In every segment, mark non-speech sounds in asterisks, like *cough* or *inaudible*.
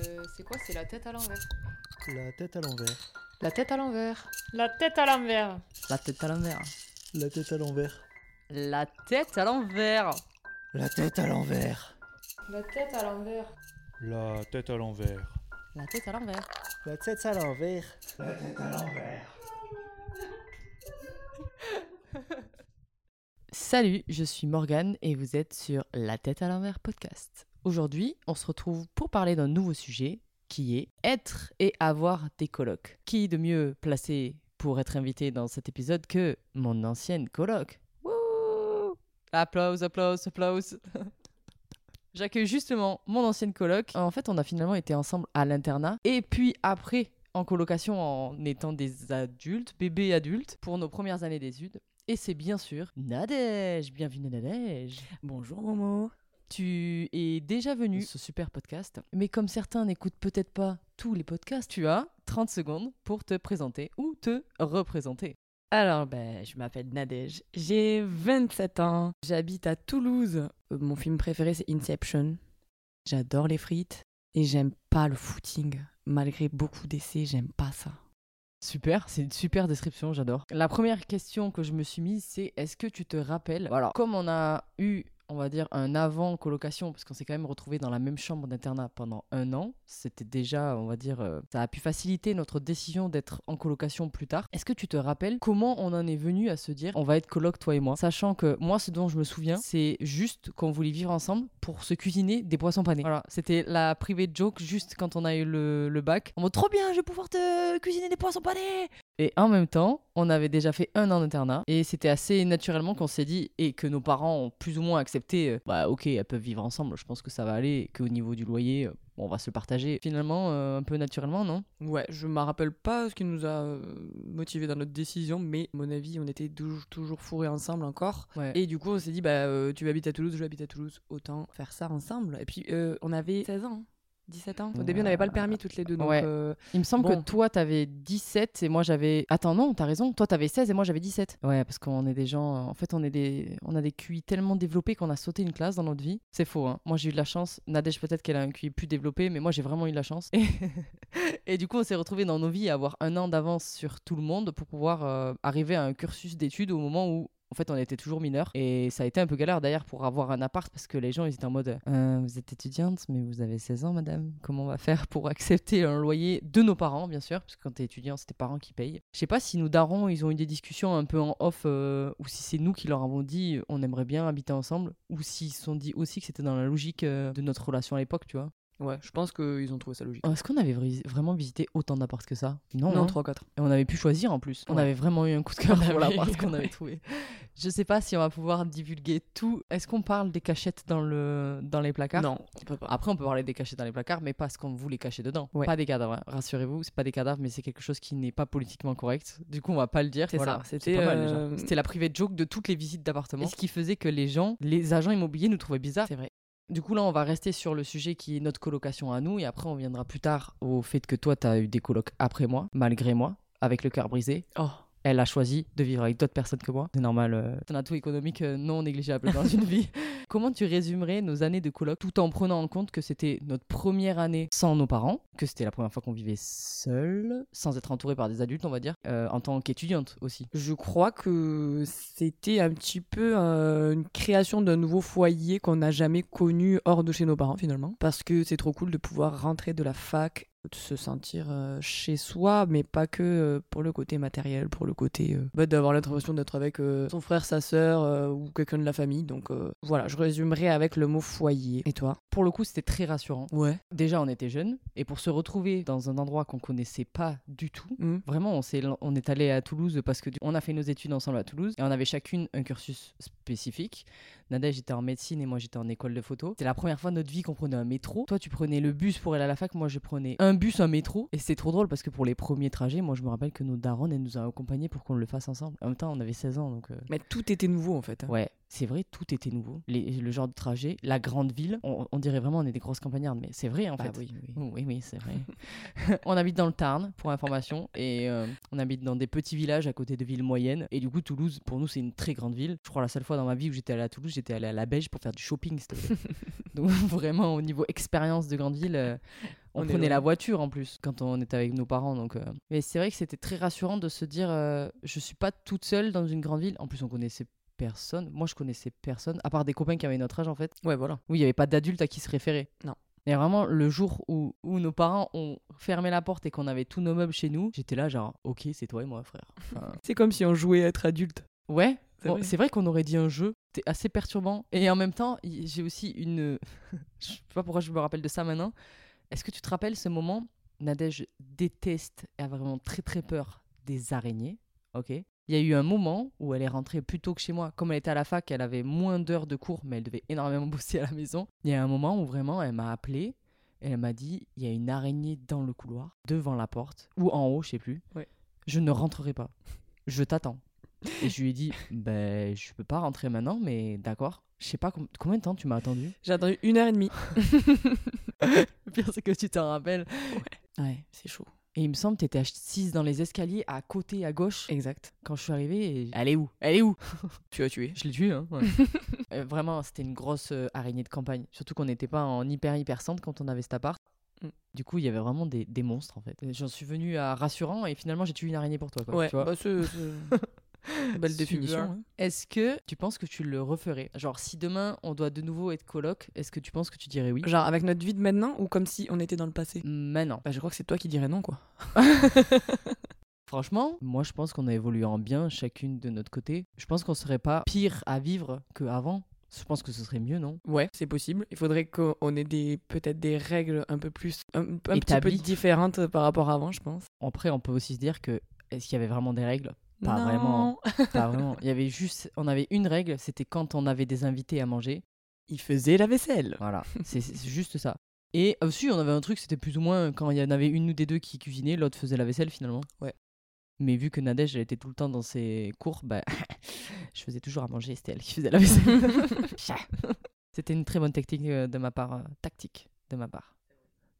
Euh, c'est quoi C'est la tête à l'envers. La tête à l'envers. La tête à l'envers. La tête à l'envers. La tête à l'envers. La tête à l'envers. La tête à l'envers. La tête à l'envers. La tête à l'envers. La tête à l'envers. La tête à l'envers. La tête à l'envers. Salut, je suis Morgane et vous êtes sur La tête à l'envers podcast. Aujourd'hui, on se retrouve pour parler d'un nouveau sujet qui est être et avoir des colocs. Qui de mieux placé pour être invité dans cet épisode que mon ancienne coloc? Wouh Applause, applause, applause. *laughs* J'accueille justement mon ancienne coloc. En fait, on a finalement été ensemble à l'internat et puis après en colocation en étant des adultes, bébés adultes, pour nos premières années d'études. Et c'est bien sûr Nadège. Bienvenue Nadège. Bonjour Momo. Tu es déjà venu sur ce super podcast, mais comme certains n'écoutent peut-être pas tous les podcasts, tu as 30 secondes pour te présenter ou te représenter. Alors, ben, je m'appelle Nadège. J'ai 27 ans. J'habite à Toulouse. Euh, mon film préféré, c'est Inception. J'adore les frites. Et j'aime pas le footing. Malgré beaucoup d'essais, j'aime pas ça. Super, c'est une super description, j'adore. La première question que je me suis mise, c'est est-ce que tu te rappelles Alors, comme on a eu, on va dire, un avant colocation, parce qu'on s'est quand même retrouvé dans la même chambre d'internat pendant un an, c'était déjà, on va dire, euh, ça a pu faciliter notre décision d'être en colocation plus tard. Est-ce que tu te rappelles comment on en est venu à se dire on va être coloc toi et moi, sachant que moi, ce dont je me souviens, c'est juste qu'on voulait vivre ensemble pour se cuisiner des poissons panés. Voilà, c'était la private joke juste quand on a eu le, le bac. On mode trop bien, je vais pouvoir te cuisiner des poissons panés. Et en même temps, on avait déjà fait un an d'internat et c'était assez naturellement qu'on s'est dit et que nos parents ont plus ou moins accepté. euh, bah ok, elles peuvent vivre ensemble, je pense que ça va aller. Qu'au niveau du loyer, euh, on va se le partager. Finalement, euh, un peu naturellement, non? Ouais, je me rappelle pas ce qui nous a motivé dans notre décision, mais à mon avis, on était toujours, fourrés ensemble encore. Ouais. Et du coup, on s'est dit, bah, tu habites à Toulouse, je habite à Toulouse, autant faire ça ensemble. Et puis, on avait 16 ans, 17 ans. Au début, on n'avait pas le permis toutes les deux, donc Ouais. euh, Il me semble Bon. que toi, t'avais 17 et moi, j'avais. Attends, non, t'as raison. Toi, t'avais 16 et moi, j'avais 17. Ouais, parce qu'on est des gens. En fait, on, est des... on a des QI tellement développés qu'on a sauté une classe dans notre vie. C'est faux, hein. Moi, j'ai eu de la chance. Nadège, peut-être qu'elle a un QI plus développé, mais moi, j'ai vraiment eu de la chance. Et, *laughs* et du coup, on s'est retrouvés dans nos vies à avoir un an d'avance sur tout le monde pour pouvoir euh, arriver à un cursus d'études au moment où. En fait, on était toujours mineurs et ça a été un peu galère d'ailleurs pour avoir un appart parce que les gens étaient en mode Euh, Vous êtes étudiante, mais vous avez 16 ans, madame. Comment on va faire pour *laughs* accepter un loyer de nos parents, bien sûr Parce que quand t'es étudiant, c'est tes parents qui payent. Je sais pas si nos darons ils ont eu des discussions un peu en off euh, ou si c'est nous qui leur avons dit On aimerait bien habiter ensemble ou s'ils se sont dit aussi que c'était dans la logique euh, de notre relation à l'époque, tu vois. Ouais, je pense qu'ils ont trouvé ça logique. Est-ce qu'on avait vraiment visité autant d'apparts que ça? Non, non, hein. 3-4. Et on avait pu choisir en plus. On avait vraiment eu un coup de *laughs* cœur pour l'appart qu'on avait trouvé. Je sais pas si on va pouvoir divulguer tout. Est-ce qu'on parle des cachettes dans, le... dans les placards? Non, on peut pas. Après, on peut parler des cachettes dans les placards, mais pas ce qu'on voulait cacher dedans. Ouais. Pas des cadavres, hein. rassurez-vous, c'est pas des cadavres, mais c'est quelque chose qui n'est pas politiquement correct. Du coup, on va pas le dire. C'est Voilà, ça, c'était, euh, la private joke de toutes les visites d'appartements. Ce qui faisait que les gens, les agents immobiliers nous trouvaient bizarres. C'est vrai. Du coup, là, on va rester sur le sujet qui est notre colocation à nous, et après, on viendra plus tard au fait que toi, t'as eu des colocs après moi, malgré moi, avec le cœur brisé. Oh, Elle a choisi de vivre avec d'autres personnes que moi. C'est normal. Euh, c'est un atout économique euh, non négligeable dans une *laughs* vie. Comment tu résumerais nos années de coloc tout en prenant en compte que c'était notre première année sans nos parents, que c'était la première fois qu'on vivait seul, sans être entouré par des adultes, on va dire, euh, en tant qu'étudiante aussi? Je crois que c'était un petit peu euh, une création d'un nouveau foyer qu'on n'a jamais connu hors de chez nos parents finalement. Parce que c'est trop cool de pouvoir rentrer de la fac, de se sentir euh, chez soi, mais pas que euh, pour le côté matériel, pour le côté bah, d'avoir l'impression d'être avec son frère, sa sœur ou quelqu'un de la famille. Donc voilà, je résumerai avec le mot foyer. Et toi? Pour le coup, c'était très rassurant. Ouais. Déjà, on était jeunes, et pour se retrouver dans un endroit qu'on connaissait pas du tout, Hmm. Vraiment, on, s'est, on est allé à Toulouse parce que on a fait nos études ensemble à Toulouse et on avait chacune un cursus spécifique. Nadège était en médecine et moi j'étais en école de photo. C'était la première fois de notre vie qu'on prenait un métro. Toi, tu prenais le bus pour aller à la fac, moi je prenais un bus, un métro. Et c'était trop drôle parce que pour les premiers trajets, moi je me rappelle que nos darons, elles nous ont accompagnés pour qu'on le fasse ensemble. En même temps, on avait 16 ans donc. euh, Mais tout était nouveau en fait. hein. Ouais, c'est vrai, tout était nouveau. Les- le genre de trajet, la grande ville, on, on dirait vraiment on est des grosses campagnardes, mais c'est vrai en Bah fait. oui, oui. Oui, oui, c'est vrai. *laughs* on habite dans le Tarn, pour information, et euh, on habite dans des petits villages à côté de villes moyennes. Et du coup, Toulouse, pour nous, c'est une très grande ville. Je crois la seule fois dans ma vie où j'étais allé à Toulouse, j'étais allé à la Beige pour faire du shopping. *laughs* Donc vraiment, au niveau expérience de grande ville, euh, on, On prenait la voiture en plus quand on était avec nos parents. Donc, euh. Mais c'est vrai que c'était très rassurant de se dire euh, je suis pas toute seule dans une grande ville. En plus, on connaissait personne. Moi, je connaissais personne, à part des copains qui avaient notre âge en fait. Ouais, voilà. Oui, il n'y avait pas d'adultes à qui se référer. Non. Et vraiment, le jour où, où nos parents ont fermé la porte et qu'on avait tous nos meubles chez nous, j'étais là, genre, ok, c'est toi et moi, frère. Enfin, *laughs* C'est comme si on jouait à être adulte. ouais, C'est bon, vrai. qu'on aurait dit un jeu. C'était assez perturbant. Et en même temps, j'ai aussi une. *laughs* je sais pas pourquoi je me rappelle de ça maintenant. Est-ce que tu te rappelles ce moment? Nadège déteste et a vraiment très très peur des araignées. Ok? Il y a eu un moment où elle est rentrée plus tôt que chez moi. Comme elle était à la fac, elle avait moins d'heures de cours, mais elle devait énormément *laughs* bosser à la maison. Il y a un moment où vraiment elle m'a appelé et elle m'a dit il y a une araignée dans le couloir, devant la porte, ou en haut, je sais plus. Ouais. Je ne rentrerai pas. Je t'attends. Et je lui ai dit ben je peux pas rentrer maintenant, mais d'accord. Je sais pas com- combien de temps tu m'as attendu? J'ai attendu une heure et demie. *laughs* *laughs* Le pire c'est que tu t'en rappelles. Ouais, c'est chaud. Et il me semble que t'étais assise dans les escaliers à côté, à gauche. Exact. Quand je suis arrivée, et... elle est où? Elle est où? *laughs* Tu as tué. Je l'ai tuée, hein. ouais. *laughs* Euh, vraiment, c'était une grosse euh, araignée de campagne. Surtout qu'on n'était pas en hyper hyper centre quand on avait cet appart. Mm. Du coup, il y avait vraiment des, des monstres en fait. J'en suis venu à rassurant et finalement j'ai tué une araignée pour toi. Quoi, Ouais, tu vois. bah, c'est- c'est- *laughs* *laughs* Belle Super. définition. hein. Est-ce que tu penses que tu le referais? Genre, si demain on doit de nouveau être coloc, est-ce que tu penses que tu dirais oui? Genre avec notre vie de maintenant ou comme si on était dans le passé? Maintenant. Bah je crois que c'est toi qui dirais non quoi. *laughs* Franchement, moi je pense qu'on a évolué en bien chacune de notre côté. Je pense qu'on serait pas pire à vivre qu'avant. Je pense que ce serait mieux, non? Ouais, c'est possible. Il faudrait qu'on ait des peut-être des règles un peu plus un, un petit peu Établies. différentes par rapport à avant, je pense. Après, on peut aussi se dire que est-ce qu'il y avait vraiment des règles? Pas Non. vraiment. *laughs* Pas vraiment. Il y avait juste, on avait une règle, c'était quand on avait des invités à manger. Il faisait la vaisselle. Voilà, *laughs* c'est juste ça. Et aussi, on avait un truc, c'était plus ou moins quand il y en avait une ou des deux qui cuisinait, l'autre faisait la vaisselle finalement. Ouais. Mais vu que Nadège, elle était tout le temps dans ses cours, bah, *laughs* je faisais toujours à manger, c'était elle qui faisait la vaisselle. c'était une très bonne technique euh, de ma part, euh, tactique de ma part.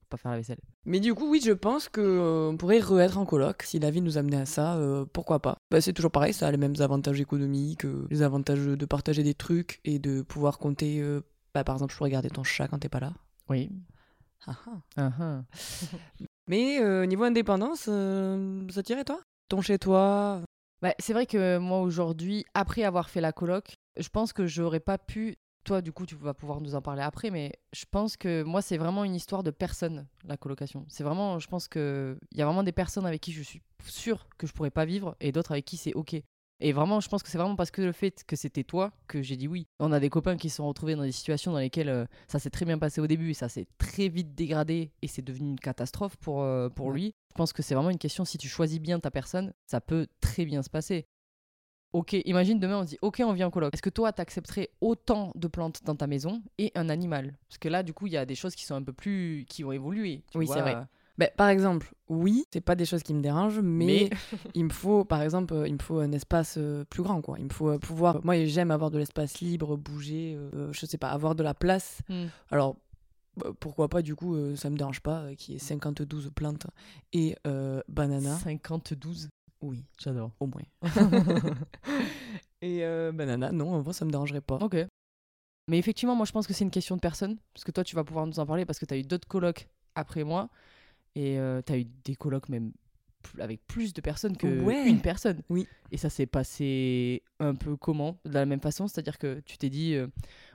Pas faire la vaisselle. Mais du coup, oui, je pense que euh, pourrait re-être en coloc si la vie nous amenait à ça. euh, pourquoi pas bah, C'est toujours pareil, ça a les mêmes avantages économiques, euh, les avantages de partager des trucs et de pouvoir compter. euh, bah, par exemple, je peux regarder ton chat quand t'es pas là. Oui. Ah, ah. Ah, ah. *laughs* Mais niveau indépendance, ça tirait toi? Ton chez toi? Bah, c'est vrai que moi aujourd'hui, après avoir fait la coloc, je pense que j'aurais pas pu. Toi, du coup, tu vas pouvoir nous en parler après, mais je pense que moi, c'est vraiment une histoire de personnes, la colocation. C'est vraiment, je pense que il y a vraiment des personnes avec qui je suis sûre que je pourrais pas vivre et d'autres avec qui c'est ok. Et vraiment, je pense que c'est vraiment parce que le fait que c'était toi que j'ai dit oui. On a des copains qui se sont retrouvés dans des situations dans lesquelles euh, ça s'est très bien passé au début et ça s'est très vite dégradé et c'est devenu une catastrophe pour, euh, pour Ouais. lui. Je pense que c'est vraiment une question, si tu choisis bien ta personne, ça peut très bien se passer. Ok, imagine demain on se dit ok on vient en coloc. Est-ce que toi t'accepterais autant de plantes dans ta maison et un animal? Parce que là du coup il y a des choses qui sont un peu plus qui ont évolué. tu Oui, vois. c'est vrai. Bah, par exemple, oui, c'est pas des choses qui me dérangent, mais, Mais- *laughs* il me faut, par exemple, euh, il me faut un espace euh, plus grand, quoi. Il me faut euh, pouvoir. Moi, j'aime avoir de l'espace libre, bouger, euh, je sais pas, avoir de la place. Hmm. Alors, bah, pourquoi pas, du coup, ça me dérange pas qu'il y ait 52 plantes et euh, banana. 52. Oui, J'adore. au moins. *laughs* et euh, banana, non, en vrai, ça me dérangerait pas. Ok. Mais effectivement, moi je pense que c'est une question de personne. Parce que toi, tu vas pouvoir nous en parler parce que tu as eu d'autres colocs après moi. Et tu as eu des colocs même avec plus de personnes que Ouais. une personne. Oui. Et ça s'est passé un peu comment? De la même façon C'est-à-dire que tu t'es dit, euh,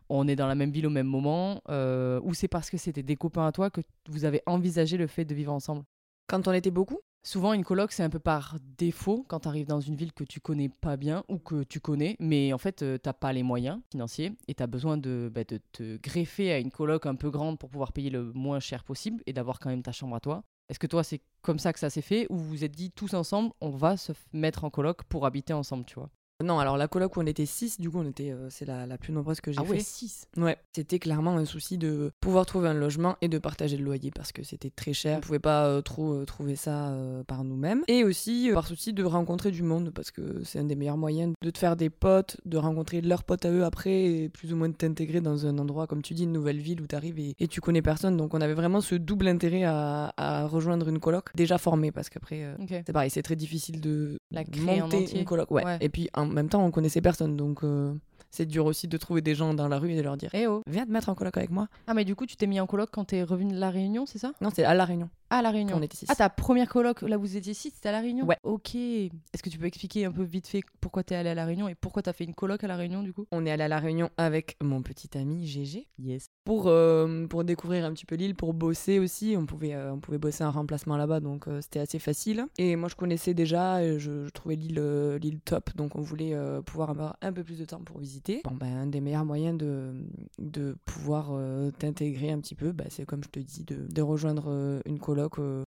on est dans la même ville au même moment euh, Ou c'est parce que c'était des copains à toi que vous avez envisagé le fait de vivre ensemble? Quand on était beaucoup? Souvent, une coloc, c'est un peu par défaut quand tu arrives dans une ville que tu connais pas bien ou que tu connais, mais en fait, euh, t'as pas les moyens financiers et tu as besoin de, bah, de te greffer à une coloc un peu grande pour pouvoir payer le moins cher possible et d'avoir quand même ta chambre à toi. Est-ce que toi, c'est comme ça que ça s'est fait ou vous vous êtes dit tous ensemble, on va se mettre en coloc pour habiter ensemble, tu vois? Non, alors la coloc où on était 6, du coup, on était, euh, c'est la, la plus nombreuse que j'ai Ah ouais, fait. 6 Ouais, c'était clairement un souci de pouvoir trouver un logement et de partager le loyer parce que c'était très cher. On pouvait pas euh, trop euh, trouver ça par nous-mêmes. Et aussi par souci de rencontrer du monde parce que c'est un des meilleurs moyens de te faire des potes, de rencontrer leurs potes à eux après et plus ou moins de t'intégrer dans un endroit, comme tu dis, une nouvelle ville où tu arrives et, et tu connais personne. Donc on avait vraiment ce double intérêt à, à rejoindre une coloc déjà formée parce qu'après. c'est pareil, c'est très difficile de La créer en monter entier. une coloc. Ouais. Ouais. Et puis en même temps, on connaissait personne, donc euh, c'est dur aussi de trouver des gens dans la rue et de leur dire Eh oh. Viens te mettre en coloc avec moi. Ah, mais du coup, tu t'es mis en coloc quand t'es revenu de la Réunion, c'est ça? Non, c'est à La Réunion à la Réunion. qu'on était six. Ah, ta première coloc, là où vous étiez six, c'était à La Réunion Ouais. Ok. Est-ce que tu peux expliquer un peu vite fait pourquoi t'es allé à La Réunion et pourquoi t'as fait une coloc à La Réunion du coup? On est allé à La Réunion avec mon petit ami GG Yes. pour, euh, pour découvrir un petit peu l'île, pour bosser aussi. On pouvait, euh, on pouvait bosser un remplacement là-bas, donc euh, c'était assez facile. Et moi, je connaissais déjà, et je, je trouvais l'île euh, l'île top, donc on voulait euh, pouvoir avoir un peu plus de temps pour visiter. Bon, ben, un des meilleurs moyens de, de pouvoir euh, t'intégrer un petit peu, bah, c'est comme je te dis, de, de rejoindre euh, une coloc.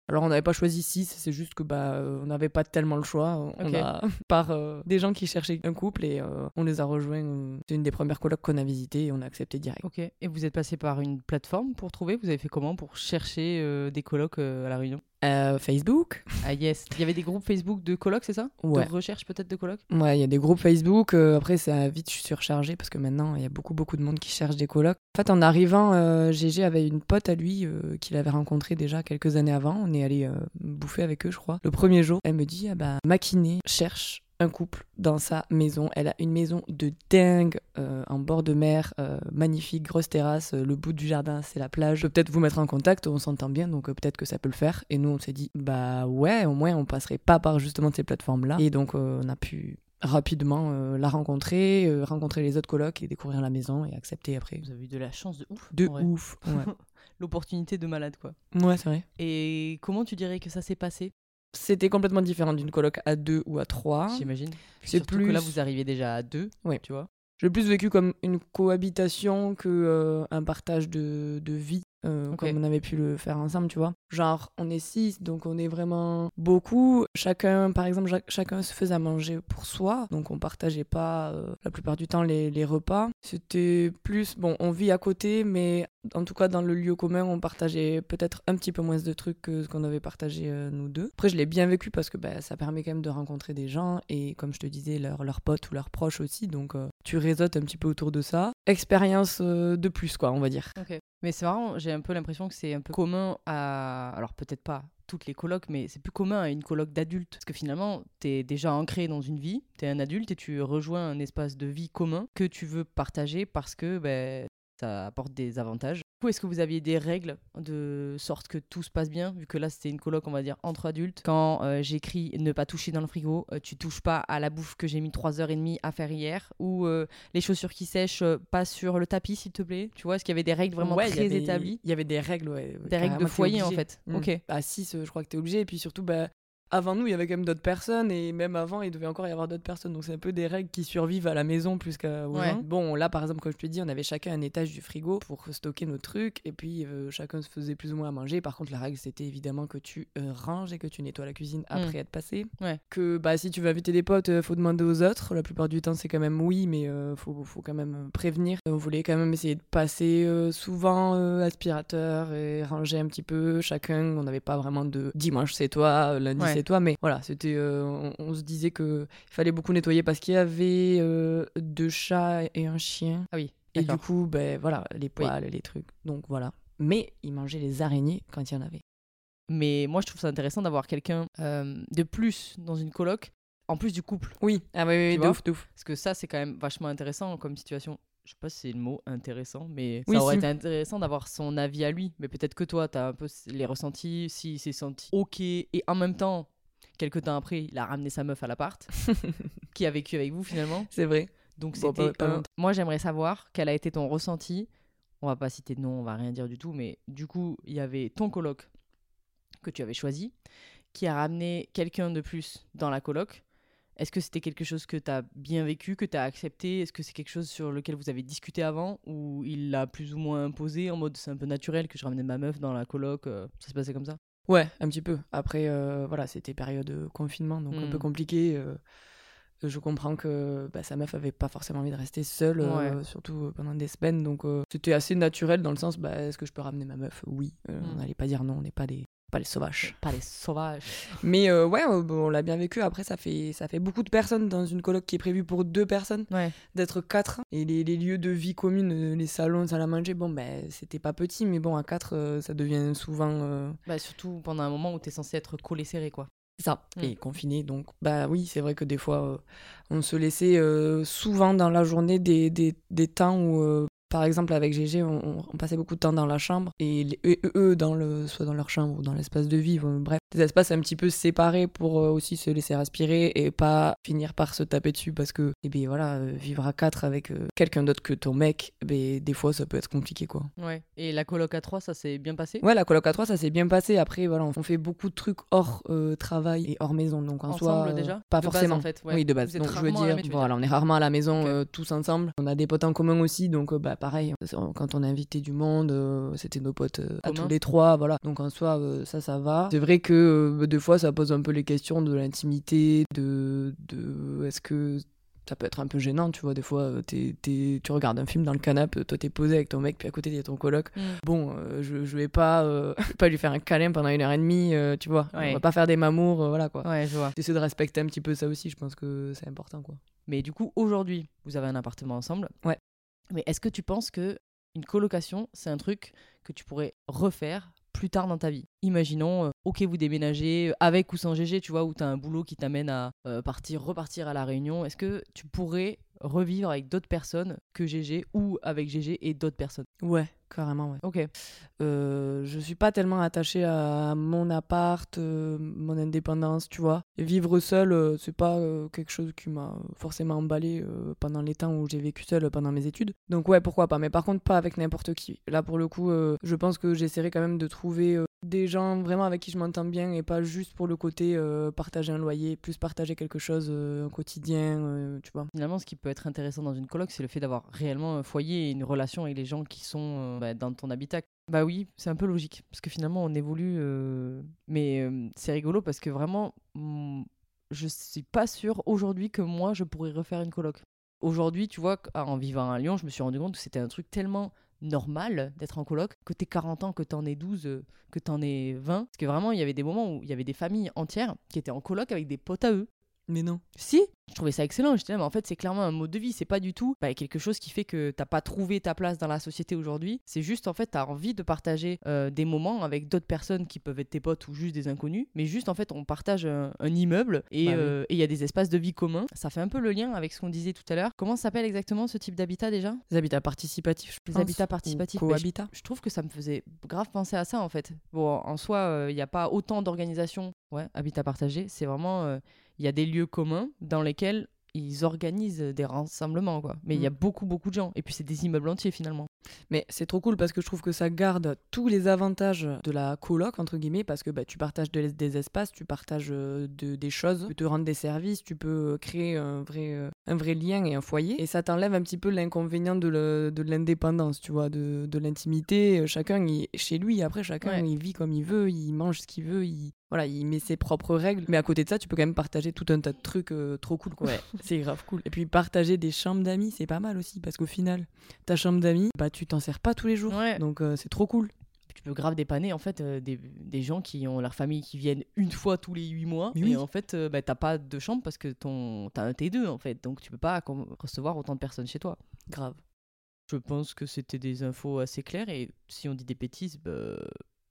Alors, on n'avait pas choisi 6, c'est juste que bah, euh, on n'avait pas tellement le choix. On a, *laughs* par euh, des gens qui cherchaient un couple et euh, on les a rejoints. c'est une des premières colocs qu'on a visitées et on a accepté direct. Ok. Et vous êtes passé par une plateforme pour trouver? Vous avez fait comment pour chercher des colocs à La Réunion? Euh, Facebook Ah yes. Il y avait des groupes Facebook de colocs, c'est ça Ouais. De recherche peut-être de colocs Ouais, il y a des groupes Facebook. euh, après, ça a vite surchargé parce que maintenant, il y a beaucoup, beaucoup de monde qui cherche des colocs. En fait, en arrivant, euh, GG avait une pote à lui qu'il avait rencontré déjà quelques années avant. On est allé bouffer avec eux, je crois. Le premier jour, elle me dit Ah bah, Maquiné cherche un couple dans sa maison. Elle a une maison de dingue euh, en bord de mer, euh, magnifique, grosse terrasse. euh, le bout du jardin, c'est la plage. Je peux peut-être vous mettre en contact, on s'entend bien, donc peut-être que ça peut le faire. Et nous, on s'est dit Bah ouais, au moins, on passerait pas par justement ces plateformes-là. Et donc, on a pu rapidement euh, la rencontrer, euh, rencontrer les autres colocs et découvrir la maison et accepter après. Vous avez eu de la chance de ouf. De ouf. Ouais, *laughs* L'opportunité de malade quoi. ouais c'est vrai. Et comment tu dirais que ça s'est passé? C'était complètement différent d'une coloc à deux ou à trois. J'imagine. C'est Surtout que là plus- vous arrivez déjà à deux. Ouais. Tu vois. J'ai plus vécu comme une cohabitation que euh, un partage de, de vie, euh, comme on avait pu le faire ensemble, tu vois. Genre, on est six, donc on est vraiment beaucoup. Chacun, par exemple, cha- chacun se faisait à manger pour soi, donc on partageait pas euh, la plupart du temps les, les repas. C'était plus, bon, on vit à côté, mais en tout cas dans le lieu commun, on partageait peut-être un petit peu moins de trucs que ce qu'on avait partagé euh, nous deux. Après, je l'ai bien vécu parce que bah, ça permet quand même de rencontrer des gens et, comme je te disais, leurs leurs potes ou leurs proches aussi, donc tu réseautes un petit peu autour de ça. Expérience de plus, quoi, on va dire. Mais c'est marrant, j'ai un peu l'impression que c'est un peu commun à. Alors peut-être pas toutes les colocs, mais c'est plus commun à une coloc d'adultes. Parce que finalement, t'es déjà ancré dans une vie, t'es un adulte et tu rejoins un espace de vie commun que tu veux partager parce que ben, ça apporte des avantages. Coup, est-ce que vous aviez des règles de sorte que tout se passe bien Vu que là, c'était une coloc, on va dire, entre adultes? Quand euh, j'écris ne pas toucher dans le frigo, euh, tu touches pas à la bouffe que j'ai mis 3h30 à faire hier. Ou euh, les chaussures qui sèchent, pas sur le tapis, s'il te plaît. Tu vois, est-ce qu'il y avait des règles vraiment Ouais, il y très avait- établies? Il y avait des règles, ouais. Des règles de foyer, en fait. Mm. Ok. À 6, je crois que t'es obligé. Et puis surtout, bah, avant nous, il y avait quand même d'autres personnes. Et même avant, il devait encore y avoir d'autres personnes. Donc c'est un peu des règles qui survivent à la maison plus qu'aux Ouais. gens. Bon, là, par exemple, comme je te dis, on avait chacun un étage du frigo pour stocker nos trucs. Et puis euh, chacun se faisait plus ou moins à manger. Par contre, la règle, c'était évidemment que tu euh, ranges et que tu nettoies la cuisine après être passé. Mm. Ouais. Que bah, si tu veux inviter des potes, euh, faut demander aux autres. La plupart du temps, c'est quand même oui, mais euh, faut, faut quand même prévenir. On voulait quand même essayer de passer souvent aspirateur et ranger un petit peu chacun. On n'avait pas vraiment de dimanche c'est toi, lundi Ouais. c'est toi, mais voilà, c'était, euh, on, on se disait que il fallait beaucoup nettoyer parce qu'il y avait euh, deux chats et un chien. Ah oui. Et du coup, ben voilà, les poils, les trucs. Donc voilà. Mais ils mangeaient les araignées quand il y en avait. Mais moi, je trouve ça intéressant d'avoir quelqu'un euh, de plus dans une coloc, en plus du couple. Oui, ah oui, oui, de vois? ouf, de ouf. Parce que ça, c'est quand même vachement intéressant comme situation. Je sais pas si c'est le mot intéressant, mais Oui, ça aurait si. été intéressant d'avoir son avis à lui. Mais peut-être que toi, tu as un peu les ressentis, s'il s'est senti OK. Et en même temps, quelques temps après, il a ramené sa meuf à l'appart, *laughs* qui a vécu avec vous finalement. C'est vrai. Donc Bon, c'était pas- pas un- longtemps. Moi, j'aimerais savoir quel a été ton ressenti. On va pas citer de nom, on va rien dire du tout, mais du coup, il y avait ton coloc que tu avais choisi, qui a ramené quelqu'un de plus dans la coloc. Est-ce que c'était quelque chose que tu as bien vécu, que tu as accepté? Est-ce que c'est quelque chose sur lequel vous avez discuté avant ou il l'a plus ou moins imposé en mode c'est un peu naturel que je ramenais ma meuf dans la coloc euh, Ça se passait comme ça? Ouais, un petit peu. Après, euh, voilà, c'était période de confinement, donc un peu compliqué. euh, je comprends que bah, sa meuf avait pas forcément envie de rester seule, euh, surtout euh, pendant des semaines. Donc euh, c'était assez naturel dans le sens, bah, est-ce que je peux ramener ma meuf? Oui. Euh, On n'allait pas dire non, on n'est pas des, pas les sauvages. Pas les sauvages. Mais euh, ouais, euh, bon, on l'a bien vécu. Après, ça fait, ça fait beaucoup de personnes dans une coloc qui est prévue pour deux personnes, Ouais. d'être quatre. Et les, les lieux de vie communes, euh, les salons, salle à manger, bon, ben c'était pas petit, mais bon, à quatre, euh, ça devient souvent. euh, Bah, surtout pendant un moment où tu es censé être collé serré quoi. C'est ça. Mm. Et confiné, donc, bah oui, c'est vrai que des fois, euh, on se laissait euh, souvent dans la journée des, des, des temps où, euh, par exemple, avec GG, on, on passait beaucoup de temps dans la chambre et les- eux, eux, dans le, soit dans leur chambre ou dans l'espace de vie, bref, des espaces un petit peu séparés pour euh, aussi se laisser respirer et pas finir par se taper dessus parce que, eh bien voilà, euh, vivre à quatre avec euh, quelqu'un d'autre que ton mec, eh ben, des fois, ça peut être compliqué, quoi. Ouais. Et la coloc à 3, ça s'est bien passé? Ouais, la coloc à 3, ça s'est bien passé. Après, voilà, on fait beaucoup de trucs hors euh, travail et hors maison. Donc en soi, Ensemble déjà? Pas De base, forcément. en fait, ouais. Oui, de base. Vous Donc je veux dire, maison, voilà, on est rarement à la maison euh, tous ensemble. On a des potes en commun aussi, donc euh, bah pareil. Quand on a invité du monde, euh, c'était nos potes euh, à Communs. tous les trois, voilà. Donc en soi, euh, ça, ça va. C'est vrai que euh, des fois, ça pose un peu les questions de l'intimité, de, de est-ce que ça peut être un peu gênant, tu vois. Des fois, euh, t'es- t'es- tu regardes un film dans le canapé, toi t'es posé avec ton mec, puis à côté il y a ton coloc. Mm. Bon, euh, je, je vais pas, euh, je vais *laughs* pas lui faire un câlin pendant une heure et demie, euh, tu vois. Ouais. On va pas faire des mamours, euh, voilà quoi. Ouais, je vois. J'essaie de respecter un petit peu ça aussi, je pense que c'est important quoi. Mais du coup, aujourd'hui, vous avez un appartement ensemble. Ouais. Mais est-ce que tu penses que une colocation, c'est un truc que tu pourrais refaire plus tard dans ta vie? Imaginons, euh, ok, vous déménagez euh, avec ou sans GG, tu vois, où tu as un boulot qui t'amène à euh, partir, repartir à la Réunion. Est-ce que tu pourrais revivre avec d'autres personnes que GG ou avec GG et d'autres personnes Ouais, carrément, ouais. Ok. Euh, je suis pas tellement attachée à mon appart, euh, mon indépendance, tu vois. Vivre seul, euh, c'est pas euh, quelque chose qui m'a forcément emballé euh, pendant les temps où j'ai vécu seul pendant mes études. Donc ouais, pourquoi pas. Mais par contre, pas avec n'importe qui. Là, pour le coup, je pense que j'essaierai quand même de trouver des gens vraiment avec qui je m'entends bien et pas juste pour le côté euh, partager un loyer, plus partager quelque chose, euh, un quotidien, euh, tu vois. Finalement, ce qui peut être intéressant dans une coloc, c'est le fait d'avoir réellement un foyer et une relation avec les gens qui sont euh, bah, dans ton habitat. Bah oui, c'est un peu logique, parce que finalement, on évolue. euh, Mais euh, c'est rigolo parce que vraiment, mm, je suis pas sûre aujourd'hui que moi, je pourrais refaire une coloc. Aujourd'hui, tu vois, en vivant à Lyon, je me suis rendu compte que c'était un truc tellement normal d'être en coloc, que t'es 40 ans, que t'en es 12, euh, que t'en es 20. Parce que vraiment, il y avait des moments où il y avait des familles entières qui étaient en coloc avec des potes à eux. Mais non. Si, je trouvais ça excellent. J'étais là, mais en fait, c'est clairement un mode de vie. C'est pas du tout bah, quelque chose qui fait que t'as pas trouvé ta place dans la société aujourd'hui. C'est juste, en fait, t'as envie de partager euh, des moments avec d'autres personnes qui peuvent être tes potes ou juste des inconnus. Mais juste, en fait, on partage un, un immeuble et Bah euh, et il y a des espaces de vie communs. Ça fait un peu le lien avec ce qu'on disait tout à l'heure. Comment s'appelle exactement ce type d'habitat déjà? Les habitats participatifs, je Les pense, habitats ou participatifs. Je- trouve que ça me faisait grave penser à ça en fait. Bon, en soi, il n'y a pas autant d'organisations. Ouais, habitat partagé, c'est vraiment. Il y a des lieux communs dans lesquels ils organisent des rassemblements, quoi. Mais il y a Mm. beaucoup, beaucoup de gens. Et puis, c'est des immeubles entiers finalement. Mais c'est trop cool parce que je trouve que ça garde tous les avantages de la coloc, entre guillemets, parce que bah, tu partages de- des espaces, tu partages euh, de- des choses, tu peux te rendre des services, tu peux créer un vrai, euh, un vrai lien et un foyer. Et ça t'enlève un petit peu l'inconvénient de l'indépendance, tu vois, de, de l'intimité. Euh, Chacun, il- chez lui, après, chacun, Ouais. il vit comme il veut, il mange ce qu'il veut, il, voilà, il met ses propres règles. Mais à côté de ça, tu peux quand même partager tout un tas de trucs euh, trop cool, quoi. *laughs* c'est grave cool. Et puis partager des chambres d'amis, c'est pas mal aussi, parce qu'au final, ta chambre d'amis, bah tu t'en sers pas tous les jours. Ouais. Donc euh, c'est trop cool. Tu peux grave dépanner en fait euh, des, des gens qui ont leur famille qui viennent une fois tous les 8 mois. Mais oui. En fait, euh, bah, t'as pas de chambre parce que ton t'as un T2 en fait. Donc, tu peux pas recevoir autant de personnes chez toi. Grave. Je pense que c'était des infos assez claires et si on dit des bêtises, bah,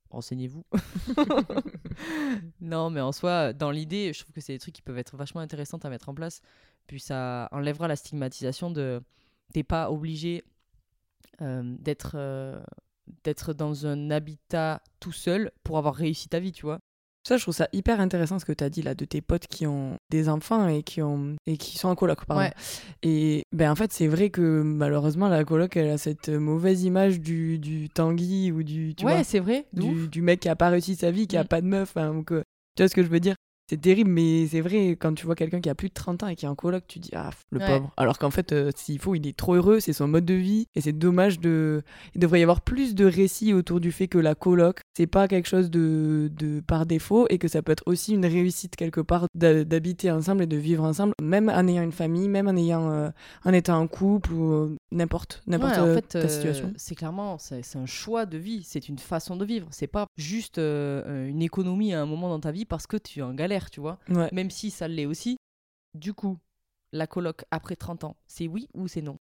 renseignez-vous. *laughs* non, mais en soi, dans l'idée, je trouve que c'est des trucs qui peuvent être vachement intéressants à mettre en place. Puis ça enlèvera la stigmatisation de t'es pas obligé d'être euh, d'être dans un habitat tout seul pour avoir réussi ta vie, tu vois. Ça, je trouve ça hyper intéressant ce que tu as dit là de tes potes qui ont des enfants et qui ont et qui sont en coloc, pardon. Ouais. Et ben en fait, c'est vrai que malheureusement la coloc elle a cette mauvaise image du, du Tanguy ou du tu ouais, c'est vrai. du, du mec qui a pas réussi sa vie, qui a Mm. pas de meuf, hein, donc, euh, tu vois ce que je veux dire? C'est terrible, mais c'est vrai, quand tu vois quelqu'un qui a plus de 30 ans et qui est en coloc, tu dis, ah, le Ouais. pauvre. Alors qu'en fait, euh, s'il faut, il est trop heureux, c'est son mode de vie, et c'est dommage de. Il devrait y avoir plus de récits autour du fait que la coloc, c'est pas quelque chose de, de par défaut, et que ça peut être aussi une réussite quelque part d'habiter ensemble et de vivre ensemble, même en ayant une famille, même en, ayant, euh, en étant en couple, ou euh, n'importe, n'importe Ouais, en fait, ta euh, situation. c'est clairement c'est un choix de vie, c'est une façon de vivre. C'est pas juste une économie à un moment dans ta vie parce que tu es en tu vois. Ouais. Même si ça l'est aussi. Du coup, la coloc après 30 ans, c'est oui ou c'est non?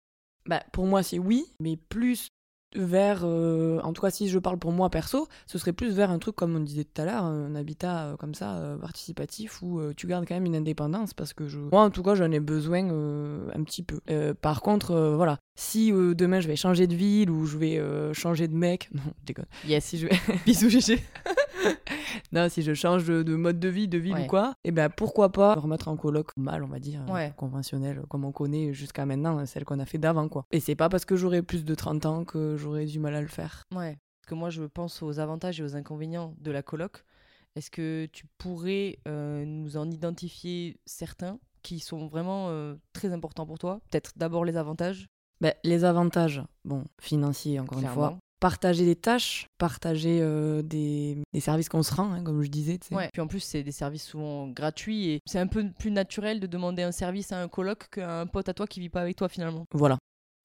Bah, pour moi, c'est oui, mais plus vers, euh, en tout cas si je parle pour moi perso, ce serait plus vers un truc comme on disait tout à l'heure, un habitat euh, comme ça, euh, participatif, où tu gardes quand même une indépendance, parce que je... moi en tout cas j'en ai besoin un petit peu. Par contre, voilà, si demain je vais changer de ville ou je vais changer de mec, *laughs* non, je déconne. Yes. Si je vais... *laughs* Bisous, GG. *laughs* *laughs* non, si je change de, de mode de vie, de ville Ouais. ou quoi, et ben pourquoi pas me remettre en coloc mal, on va dire, euh, Ouais. conventionnel, comme on connaît jusqu'à maintenant, celle qu'on a fait d'avant, quoi. Et c'est pas parce que j'aurai plus de 30 ans que j'aurai du mal à le faire. Ouais. Parce que moi, je pense aux avantages et aux inconvénients de la coloc. Est-ce que tu pourrais euh, nous en identifier certains qui sont vraiment euh, très importants pour toi? Peut-être d'abord les avantages? Ben, les avantages, bon, financiers encore une fois. Partager des tâches, partager euh, des, des services qu'on se rend, hein, comme je disais. Ouais. Puis en plus, c'est des services souvent gratuits et c'est un peu plus naturel de demander un service à un coloc qu'à un pote à toi qui vit pas avec toi finalement. Voilà.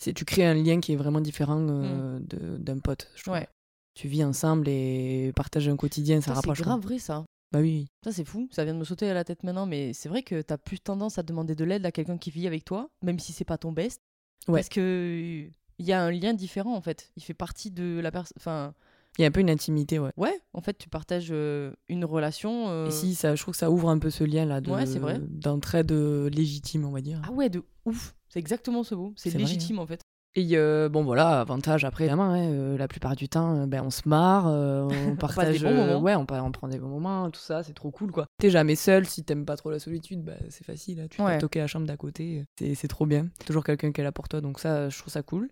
C'est, tu crées un lien qui est vraiment différent euh, de- d'un pote, je trouve. Mm. Ouais. Tu vis ensemble et partager un quotidien, ça Ça, c'est rapproche. grave vrai ça. Bah oui. Ça, c'est fou. Ça vient de me sauter à la tête maintenant, mais c'est vrai que t'as plus tendance à demander de l'aide à quelqu'un qui vit avec toi, même si c'est pas ton best. Ouais. Parce que il y a un lien différent en fait. Il fait partie de la personne. Enfin, Il y a un peu une intimité, ouais. ouais, en fait, tu partages euh, une relation. euh, Et si, ça, je trouve que ça ouvre un peu ce lien-là de, Ouais, d'entraide euh, légitime, on va dire. Ah ouais, de ouf. C'est exactement ce mot. C'est vrai, légitime en fait. Et euh, bon, voilà, avantage après, évidemment, hein, euh, la plupart du temps, euh, ben, on se marre, on *laughs* partage. moments. ouais, on, prend des bons moments, tout ça, c'est trop cool, quoi. T'es jamais seul, si t'aimes pas trop la solitude, bah, c'est facile, hein, tu Ouais. peux toquer la chambre d'à côté, c'est, trop bien. Toujours quelqu'un qui est là pour toi, donc ça, je trouve ça cool.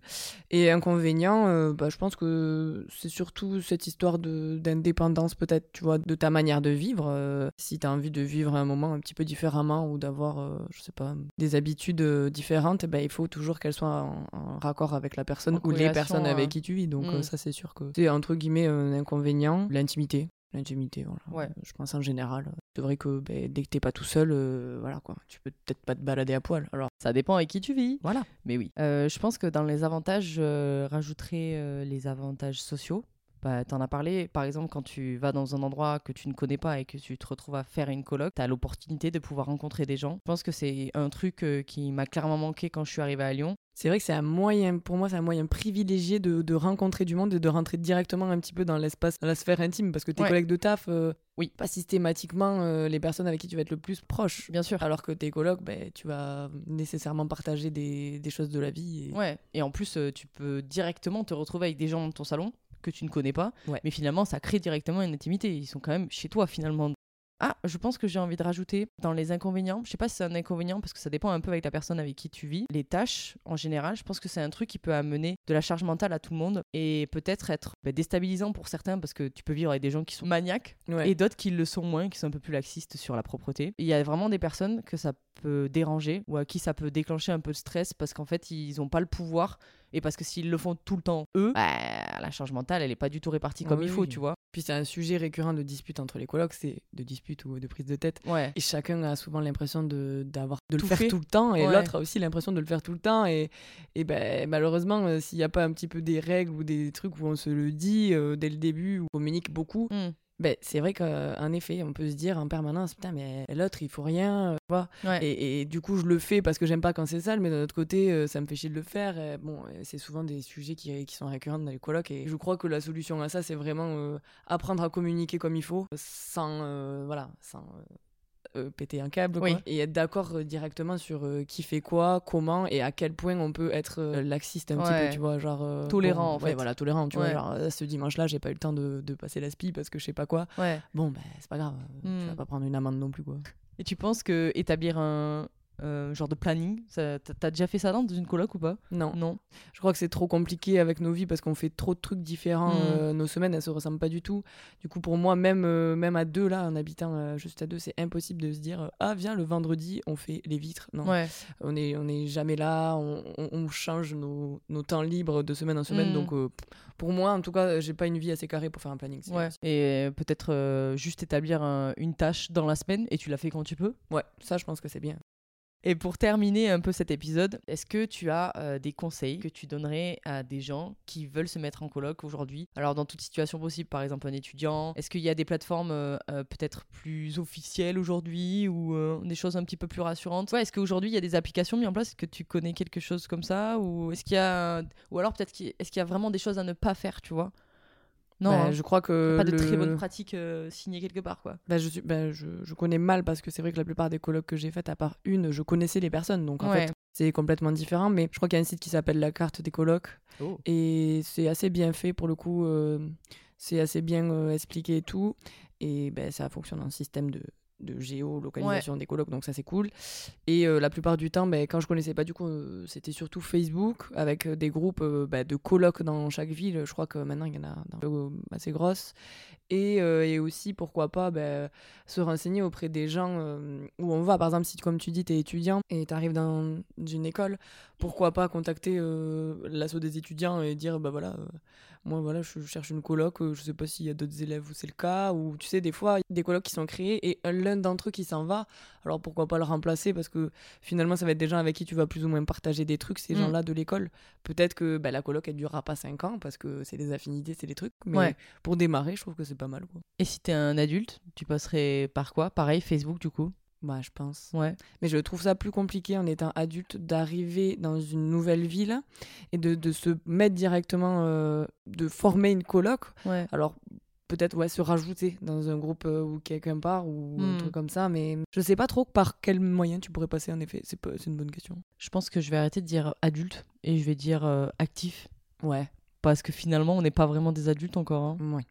Et inconvénient, bah, je pense que c'est surtout cette histoire d'indépendance, peut-être, tu vois, de ta manière de vivre. si t'as envie de vivre un moment un petit peu différemment ou d'avoir, je sais pas, des habitudes différentes, ben, il faut toujours qu'elles soient en, en raccord avec la personne ou les personnes avec hein. qui tu vis. Donc Mm. euh, ça, c'est sûr que c'est entre guillemets un inconvénient. L'intimité. L'intimité, voilà. Ouais. Je pense en général. C'est vrai que ben, dès que t'es pas tout seul, euh, voilà quoi, tu peux peut-être pas te balader à poil. Alors Ça dépend avec qui tu vis. voilà. Mais oui. Euh, je pense que dans les avantages, je rajouterais euh, les avantages sociaux. Bah, T'en as parlé, par exemple, quand tu vas dans un endroit que tu ne connais pas et que tu te retrouves à faire une coloc, tu as l'opportunité de pouvoir rencontrer des gens. Je pense que c'est un truc euh, qui m'a clairement manqué quand je suis arrivée à Lyon. C'est vrai que c'est un moyen, pour moi, c'est un moyen privilégié de, de rencontrer du monde et de rentrer directement un petit peu dans l'espace, dans la sphère intime, parce que tes Ouais. collègues de taf, euh, Oui. pas systématiquement euh, les personnes avec qui tu vas être le plus proche. Bien sûr. Alors que tes colocs, ben, tu vas nécessairement partager des, des choses de la vie. Et... Ouais. Et en plus, euh, tu peux directement te retrouver avec des gens dans ton salon que tu ne connais pas. Ouais. Mais finalement, ça crée directement une intimité. Ils sont quand même chez toi, finalement. Ah, je pense que j'ai envie de rajouter dans les inconvénients, je sais pas si c'est un inconvénient parce que ça dépend un peu avec la personne avec qui tu vis. Les tâches, en général, je pense que c'est un truc qui peut amener de la charge mentale à tout le monde et peut-être être bah, déstabilisant pour certains parce que tu peux vivre avec des gens qui sont maniaques Ouais. et d'autres qui le sont moins, qui sont un peu plus laxistes sur la propreté. Il y a vraiment des personnes que ça peut déranger ou à qui ça peut déclencher un peu de stress parce qu'en fait, ils n'ont pas le pouvoir et parce que s'ils le font tout le temps, eux, bah, la charge mentale, elle est pas du tout répartie comme Oui, il faut, oui. tu vois. Puis c'est un sujet récurrent de dispute entre les colocs, c'est de dispute ou de prise de tête. Ouais. Et chacun a souvent l'impression de, d'avoir, de le Tout faire fait. tout le temps, et Ouais. l'autre a aussi l'impression de le faire tout le temps. Et, et ben, malheureusement, euh, s'il n'y a pas un petit peu des règles ou des trucs où on se le dit euh, dès le début, où on communique beaucoup, Hmm. Ben, c'est vrai qu'en effet, on peut se dire en permanence, putain, mais l'autre, il faut rien, euh. Ouais. Et, et du coup, je le fais parce que j'aime pas quand c'est sale, mais d'un autre côté, euh, ça me fait chier de le faire. Et bon, euh, c'est souvent des sujets qui, qui sont récurrents dans les colocs. Et je crois que la solution à ça, c'est vraiment euh, apprendre à communiquer comme il faut, sans, voilà, sans euh, péter un câble. quoi. Et être d'accord euh, directement sur euh, qui fait quoi, comment et à quel point on peut être laxiste un petit peu, tu vois. Genre, Tolérant, en ouais, fait. voilà, tolérant, tu Ouais. vois. Genre, ce dimanche-là, j'ai pas eu le temps de, de passer la spie parce que je sais pas quoi. Bon, ben, c'est pas grave. Hmm. Tu vas pas prendre une amende non plus, quoi. Et tu penses que établir un euh, genre de planning, t'as déjà fait ça dans une coloc ou pas? Non. Non. Je crois que c'est trop compliqué avec nos vies parce qu'on fait trop de trucs différents. Mm. euh, nos semaines, elles se ressemblent pas du tout. Du coup, pour moi, même, euh, même à deux, là, en habitant juste à deux, c'est impossible de se dire Ah, viens, le vendredi, on fait les vitres. Non, Ouais. on n'est on est jamais là. On, on- on change nos, nos temps libres de semaine en semaine. Mm. Donc, pour moi, en tout cas, j'ai pas une vie assez carrée pour faire un planning. Ouais. Et peut-être juste établir un- une tâche dans la semaine et tu la fais quand tu peux? ouais, ça, je pense que c'est bien. Et pour terminer un peu cet épisode, est-ce que tu as euh, des conseils que tu donnerais à des gens qui veulent se mettre en coloc aujourd'hui? Alors dans toute situation possible, par exemple un étudiant, est-ce qu'il y a des plateformes euh, euh, peut-être plus officielles aujourd'hui ou des choses un petit peu plus rassurantes? Ouais, est-ce qu'aujourd'hui il y a des applications mises en place? Est-ce que tu connais quelque chose comme ça? Ou est-ce qu'il y a ou alors peut-être est-ce qu'il y a vraiment des choses à ne pas faire, tu vois? Non, Bah, hein. je crois que pas de le- très bonnes pratiques euh, signées quelque part quoi. Bah, je, suis, bah, je, je connais mal parce que c'est vrai que la plupart des colocs que j'ai faites, à part une, je connaissais les personnes. Donc en Ouais. fait, c'est complètement différent. Mais je crois qu'il y a un site qui s'appelle la carte des colocs. Oh. Et c'est assez bien fait pour le coup. euh, c'est assez bien euh, expliqué et tout. Et ben, ça fonctionne en système de, de géolocalisation des colocs. Donc ça, c'est cool. Et euh, la plupart du temps, ben, quand je connaissais pas, du coup, euh, c'était surtout Facebook avec euh, des groupes bah, de colocs dans chaque ville. Je crois que maintenant, il y en a dans- assez grosses. Et, et aussi, pourquoi pas, ben, se renseigner auprès des gens où on va. Par exemple, si, comme tu dis, tu es étudiant et tu arrives dans une école, pourquoi pas contacter l'assaut des étudiants et dire, bah voilà, moi, voilà, je cherche une coloc, euh, je sais pas s'il y a d'autres élèves où c'est le cas, ou tu sais, des fois, il y a des colocs qui sont créés et un- l'un d'entre eux qui s'en va, alors pourquoi pas le remplacer parce que finalement, ça va être des gens avec qui tu vas plus ou moins partager des trucs, ces Mm. gens-là de l'école. Peut-être que bah, la coloc, elle durera pas 5 ans parce que c'est des affinités, c'est des trucs, mais Ouais. pour démarrer, je trouve que c'est pas mal, quoi. Et si t'es un adulte, tu passerais par quoi? Pareil, Facebook du coup? Bah, je pense. Ouais. Mais je trouve ça plus compliqué en étant adulte d'arriver dans une nouvelle ville et de, de se mettre directement, euh, de former une coloc. Ouais. Alors peut-être ouais, se rajouter dans un groupe euh, où quelqu'un part ou un Hmm. truc comme ça. Mais je sais pas trop par quel moyen tu pourrais passer en effet. C'est une bonne question. Je pense que je vais arrêter de dire adulte et je vais dire euh, actif. Ouais. Parce que finalement, on n'est pas vraiment des adultes encore. hein. ouais.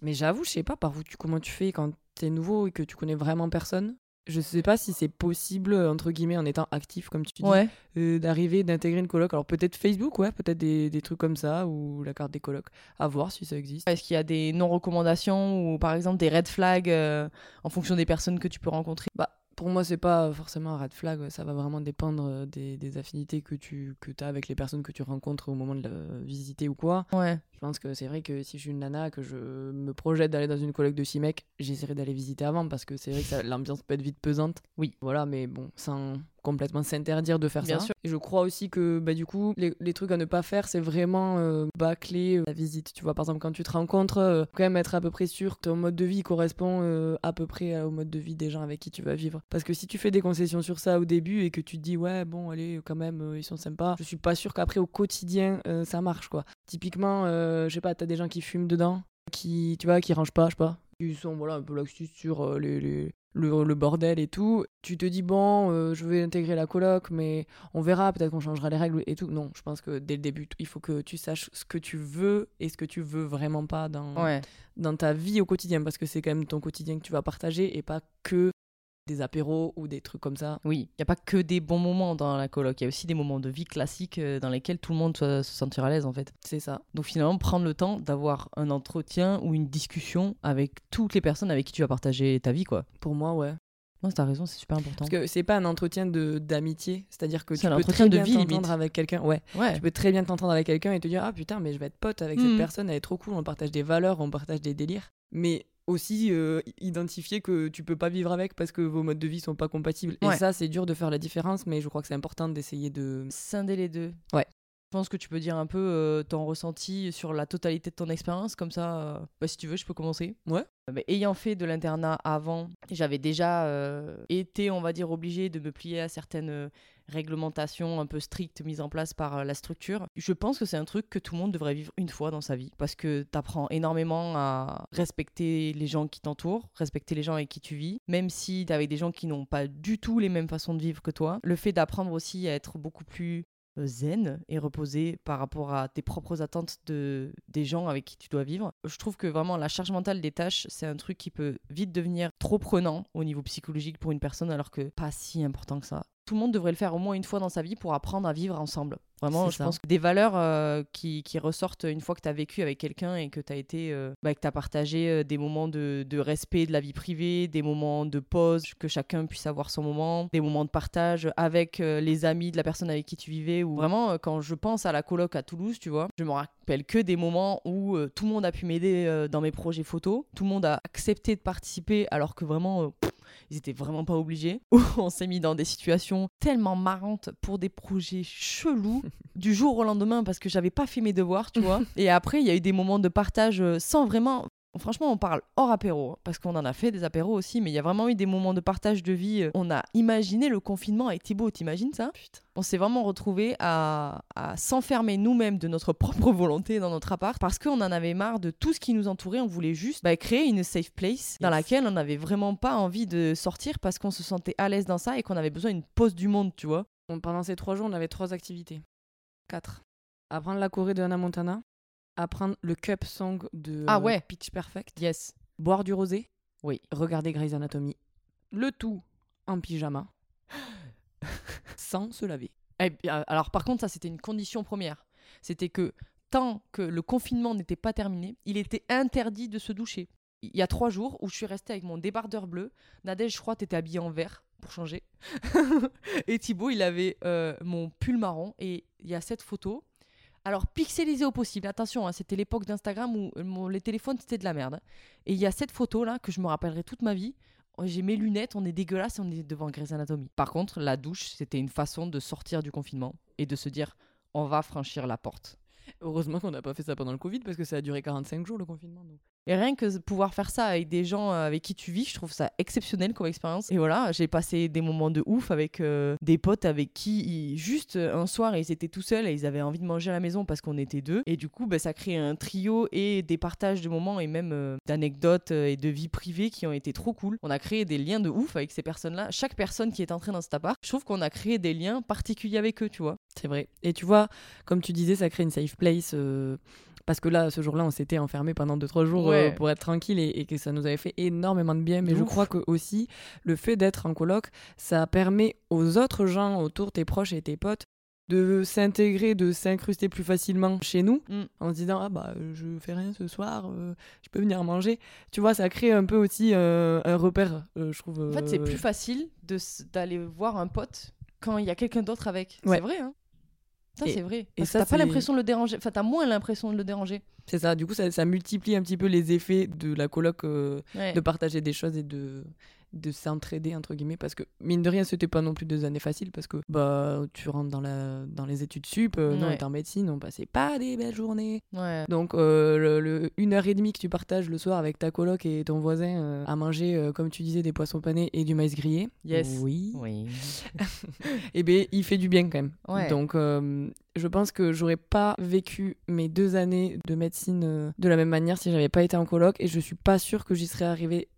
Mais j'avoue, je sais pas par où tu, comment tu fais quand t'es nouveau et que tu connais vraiment personne. Je sais pas si c'est possible, entre guillemets, en étant actif, comme tu dis. Ouais. euh, d'arriver, d'intégrer une coloc. Alors peut-être Facebook, ouais, peut-être des, des trucs comme ça, ou la carte des colocs. À voir si ça existe. Est-ce qu'il y a des non-recommandations ou par exemple des red flags euh, en fonction des personnes que tu peux rencontrer? Bah, pour moi, c'est pas forcément un red flag, ça va vraiment dépendre euh, des, des affinités que tu que as avec les personnes que tu rencontres au moment de la visiter ou quoi. Ouais. Je pense que c'est vrai que si je suis une nana, que je me projette d'aller dans une coloc de 6 mecs, j'essaierai d'aller visiter avant parce que c'est vrai que *laughs* l'ambiance peut être vite pesante. Oui. Voilà, mais bon, sans complètement s'interdire de faire Bien ça. sûr. Et je crois aussi que bah, du coup, les, les trucs à ne pas faire, c'est vraiment euh, bâcler euh, la visite. Tu vois, par exemple, quand tu te rencontres, euh, quand même être à peu près sûr que ton mode de vie correspond euh, à peu près au mode de vie des gens avec qui tu vas vivre. Parce que si tu fais des concessions sur ça au début et que tu te dis, ouais, bon, allez, quand même, ils sont sympas, je suis pas sûr qu'après au quotidien, ça marche, quoi. Typiquement, je sais pas, t'as des gens qui fument dedans, qui, tu vois, qui rangent pas, je sais pas. Ils sont, voilà, un peu laxistes sur les, les- le, le bordel et tout. Tu te dis, bon, euh, je vais intégrer la coloc, mais on verra, peut-être qu'on changera les règles et tout. Non, je pense que dès le début, il faut que tu saches ce que tu veux et ce que tu veux vraiment pas dans, Ouais. dans ta vie au quotidien, parce que c'est quand même ton quotidien que tu vas partager et pas que des apéros ou des trucs comme ça. Oui, il n'y a pas que des bons moments dans la coloc, il y a aussi des moments de vie classiques euh, dans lesquels tout le monde soit- se sentira à l'aise en fait. C'est ça. Donc finalement, prendre le temps d'avoir un entretien ou une discussion avec toutes les personnes avec qui tu vas partager ta vie quoi. Pour moi, ouais. Non, t'as raison, c'est super important. Parce que c'est pas un entretien de d'amitié, c'est-à-dire que C'est tu un peux entretien très de bien vie, t'entendre avec quelqu'un. Ouais. Ouais. Tu peux très bien t'entendre avec quelqu'un et te dire ah putain mais je vais être pote avec cette personne, elle est trop cool, on partage des valeurs, on partage des délires. Mais aussi euh, identifier que tu peux pas vivre avec parce que vos modes de vie sont pas compatibles. Ouais. Et ça c'est dur de faire la différence, mais je crois que c'est important d'essayer de. Scinder les deux. Ouais. Je pense que tu peux dire un peu euh, ton ressenti sur la totalité de ton expérience, comme ça, euh, bah, si tu veux, je peux commencer. Ouais. Ayant fait de l'internat avant, j'avais déjà euh, été, on va dire, obligée de me plier à certaines réglementations un peu strictes mises en place par euh, la structure. Je pense que c'est un truc que tout le monde devrait vivre une fois dans sa vie, parce que tu apprends énormément à respecter les gens qui t'entourent, respecter les gens avec qui tu vis, même si tu avec des gens qui n'ont pas du tout les mêmes façons de vivre que toi. Le fait d'apprendre aussi à être beaucoup plus euh, zen et reposé par rapport à tes propres attentes de, des gens avec qui tu dois vivre. Je trouve que vraiment la charge mentale des tâches, c'est un truc qui peut vite devenir trop prenant au niveau psychologique pour une personne alors que pas si important que ça. Tout le monde devrait le faire au moins une fois dans sa vie pour apprendre à vivre ensemble. Vraiment, je ça. pense que des valeurs euh, qui, qui ressortent une fois que tu as vécu avec quelqu'un et que tu as été euh, bah, que tu as partagé euh, des moments de, de respect de la vie privée, des moments de pause, que chacun puisse avoir son moment, des moments de partage avec euh, les amis de la personne avec qui tu vivais. Ou vraiment, quand je pense à la coloc à Toulouse, tu vois, je me rappelle que des moments où euh, tout le monde a pu m'aider euh, dans mes projets photos, tout le monde a accepté de participer alors que vraiment. euh, pff, ils étaient vraiment pas obligés. *laughs* On s'est mis dans des situations tellement marrantes pour des projets chelous *laughs* du jour au lendemain parce que j'avais pas fait mes devoirs, tu vois. *laughs* Et après, il y a eu des moments de partage sans vraiment. Franchement, on parle hors apéro, hein, parce qu'on en a fait des apéros aussi, mais il y a vraiment eu des moments de partage de vie. euh, On a imaginé le confinement avec Thibaut, t'imagines ça? On s'est vraiment retrouvés à, à s'enfermer nous-mêmes de notre *laughs* propre volonté dans notre appart, parce qu'on en avait marre de tout ce qui nous entourait. On voulait juste bah, créer une safe place dans Yes. laquelle on n'avait vraiment pas envie de sortir parce qu'on se sentait à l'aise dans ça et qu'on avait besoin d'une pause du monde, tu vois. Pendant ces trois jours, on avait trois activités. Quatre. Apprendre la Corée de Hannah Montana. Apprendre le cup song de Ah euh, ouais. Pitch Perfect. Yes. Boire du rosé. Oui. Regarder Grey's Anatomy. Le tout en pyjama. *laughs* sans se laver. Eh bien, alors par contre, ça c'était une condition première. C'était que tant que le confinement n'était pas terminé, il était interdit de se doucher. Il y a trois jours où je suis restée avec mon débardeur bleu, Nadège, je crois, t'étais habillée en vert pour changer. *laughs* et Thibaut, il avait euh, mon pull marron. Et il y a cette photo. Alors, pixelisée au possible. Attention, hein, c'était l'époque d'Instagram où euh, les téléphones, c'était de la merde. Et il y a cette photo-là que je me rappellerai toute ma vie. Oh, J'ai mes lunettes, on est dégueulasse et on est devant Grey's Anatomy. Par contre, la douche, c'était une façon de sortir du confinement et de se dire on va franchir la porte. Heureusement qu'on n'a pas fait ça pendant le Covid parce que ça a duré 45 jours le confinement. Et rien que pouvoir faire ça avec des gens euh, avec qui tu vis, je trouve ça exceptionnel comme expérience. Et voilà, j'ai passé des moments de ouf avec euh, des potes avec qui, juste euh, un soir, ils étaient tout seuls et ils avaient envie de manger à la maison parce qu'on était deux. Et du coup, bah, ça crée un trio et des partages de moments et même d'anecdotes et de vie privée qui ont été trop cool. On a créé des liens de ouf avec ces personnes-là. Chaque personne qui est entrée dans cet appart, je trouve qu'on a créé des liens particuliers avec eux, tu vois. C'est vrai. Et tu vois, comme tu disais, ça crée une safe place. Parce que là, ce jour-là, on s'était enfermé pendant 2-3 jours euh, pour être tranquille et, et que ça nous avait fait énormément de bien. Mais je crois que aussi, le fait d'être en coloc, ça permet aux autres gens autour, tes proches et tes potes, de s'intégrer, de s'incruster plus facilement chez nous Mm. en se disant ah bah euh, je fais rien ce soir, euh, je peux venir manger. Tu vois, ça crée un peu aussi euh, un repère, je trouve. En fait, c'est plus facile d'aller voir un pote quand il y a quelqu'un d'autre avec. Ouais. C'est vrai, hein ça, c'est vrai. et Parce ça, t'as pas l'impression de le déranger. Enfin, t'as moins l'impression de le déranger. C'est ça, du coup, ça, ça multiplie un petit peu les effets de la coloc, euh, Ouais. de partager des choses et de, de s'entraider, entre guillemets. Parce que, mine de rien, c'était pas non plus deux années faciles parce que bah, tu rentres dans, la, dans les études sup, euh, Ouais. était en médecine, on passait pas des belles journées. Ouais. Donc, euh, le, le- une heure et demie que tu partages le soir avec ta coloc et ton voisin euh, à manger, euh, comme tu disais, des poissons panés et du maïs grillé. Yes. Oui. Oui. *laughs* Eh bien, il fait du bien quand même. Ouais. Donc, je pense que j'aurais pas vécu mes deux années de médecine de la même manière si j'avais pas été en coloc et je suis pas sûre que j'y serais arrivée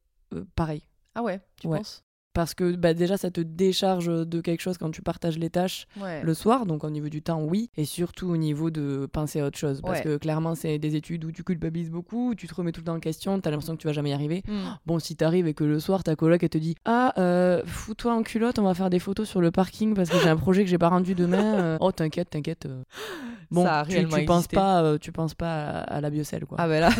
pareil. Ah ouais, tu Ouais. penses? Parce que bah, déjà, ça te décharge de quelque chose quand tu partages les tâches Ouais. le soir, donc au niveau du temps, oui, et surtout au niveau de penser à autre chose. Parce Ouais. que clairement, c'est des études où tu culpabilises beaucoup, où tu te remets tout le temps en question, t'as l'impression que tu vas jamais y arriver. Hmm. Bon, si t'arrives et que le soir, ta coloc, elle te dit Ah, euh, fous-toi en culotte, on va faire des photos sur le parking parce que j'ai un projet que j'ai pas rendu demain. Euh, *laughs* oh, t'inquiète, t'inquiète. euh. Bon, Ça a tu, tu penses pas, euh, tu penses pas à, à la biocelle, quoi. Ah ben là.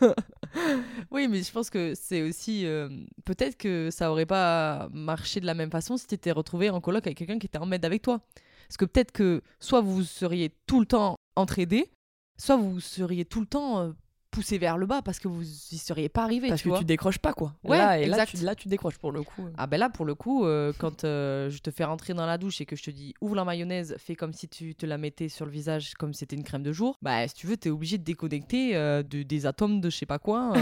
*laughs* *laughs* oui, mais je pense que c'est aussi. euh, Peut-être que ça aurait pas marché de la même façon si tu étais retrouvé en coloc avec quelqu'un qui était en med avec toi. Parce que peut-être que soit vous seriez tout le temps entraidés, soit vous seriez tout le temps euh, poussé vers le bas parce que vous y seriez pas arrivé. parce tu que vois. tu décroches pas, quoi. Ouais, là, et là exact. tu, là, tu décroches pour le coup. Ah ben là, pour le coup, euh, *laughs* quand euh, je te fais rentrer dans la douche et que je te dis ouvre la mayonnaise, fais comme si tu te la mettais sur le visage comme si c'était une crème de jour, bah si tu veux, t'es obligé de déconnecter euh, de, des atomes de je sais pas quoi.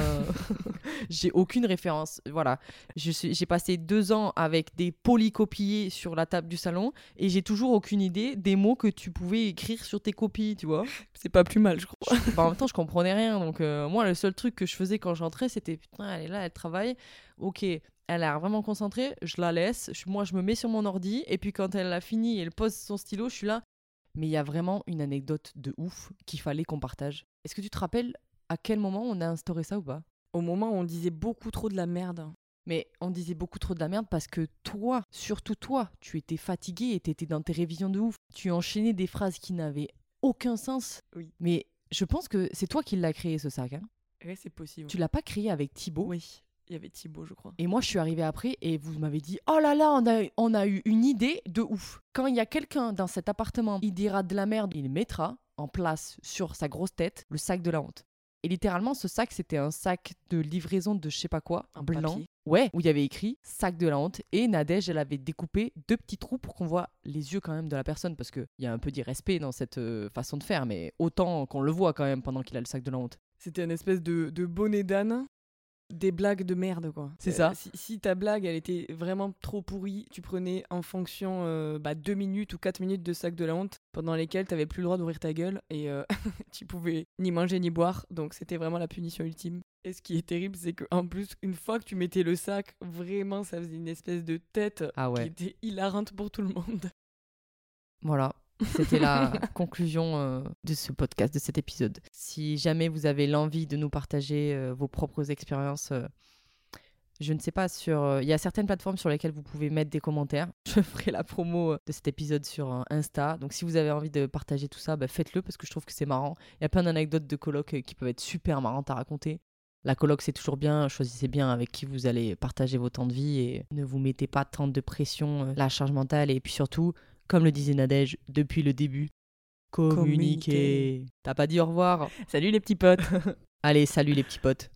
*laughs* J'ai aucune référence. Voilà. J'ai passé deux ans avec des polycopiés sur la table du salon et j'ai toujours aucune idée des mots que tu pouvais écrire sur tes copies, tu vois. C'est pas plus mal, je crois. Bah, en même temps, je comprenais rien. Donc, euh, moi, le seul truc que je faisais quand j'entrais, c'était putain, elle est là, elle travaille. Ok, elle a l'air vraiment concentrée. Je la laisse. Je- moi, je me mets sur mon ordi. Et puis, quand elle a fini, elle pose son stylo, je suis là. Mais il y a vraiment une anecdote de ouf qu'il fallait qu'on partage. Est-ce que tu te rappelles à quel moment on a instauré ça ou pas? Au moment où on disait beaucoup trop de la merde. mais on disait beaucoup trop de la merde parce que toi, surtout toi, tu étais fatigué et t'étais dans tes révisions de ouf. Tu enchaînais des phrases qui n'avaient aucun sens. Oui. Mais je pense que c'est toi qui l'as créé ce sac. hein. Ouais, c'est possible. Tu l'as pas créé avec Thibaut. Oui, il y avait Thibaut, je crois. Et moi, je suis arrivée après et vous m'avez dit Oh là là, on a, on a eu une idée de ouf. Quand il y a quelqu'un dans cet appartement, il dira de la merde, il mettra en place sur sa grosse tête le sac de la honte. Et littéralement, ce sac, c'était un sac de livraison de je sais pas quoi, En blanc, papier. Ouais, où il y avait écrit sac de la honte et Nadège, elle avait découpé deux petits trous pour qu'on voit les yeux quand même de la personne parce qu'il y a un peu d'irrespect dans cette euh, façon de faire, mais autant qu'on le voit quand même pendant qu'il a le sac de la honte. C'était un espèce de, de bonnet d'âne. Des blagues de merde, quoi. C'est ça. Si, si ta blague, elle était vraiment trop pourrie, tu prenais en fonction euh, bah, deux minutes ou quatre minutes de sac de la honte pendant lesquelles t'avais plus le droit d'ouvrir ta gueule et euh, *laughs* tu pouvais ni manger ni boire. Donc c'était vraiment la punition ultime. Et ce qui est terrible, c'est qu'en plus, une fois que tu mettais le sac, vraiment, ça faisait une espèce de tête Ah qui était hilarante pour tout le monde. Voilà. C'était la *laughs* conclusion euh, de ce podcast, de cet épisode. Si jamais vous avez l'envie de nous partager euh, vos propres expériences, euh, je ne sais pas, sur. Il y a certaines plateformes sur lesquelles vous pouvez mettre des commentaires. *laughs* Je ferai la promo de cet épisode sur Insta. Donc si vous avez envie de partager tout ça, bah, faites-le parce que je trouve que c'est marrant. Il y a plein d'anecdotes de euh, qui peuvent être super marrantes à raconter. La coloc, c'est toujours bien. Choisissez bien avec qui vous allez partager vos temps de vie et ne vous mettez pas tant de pression, euh, la charge mentale. Et puis surtout, comme le disait Nadège depuis le début, communiquez. Communiquez. T'as pas dit au revoir Salut les petits potes *laughs* Allez, salut les petits potes.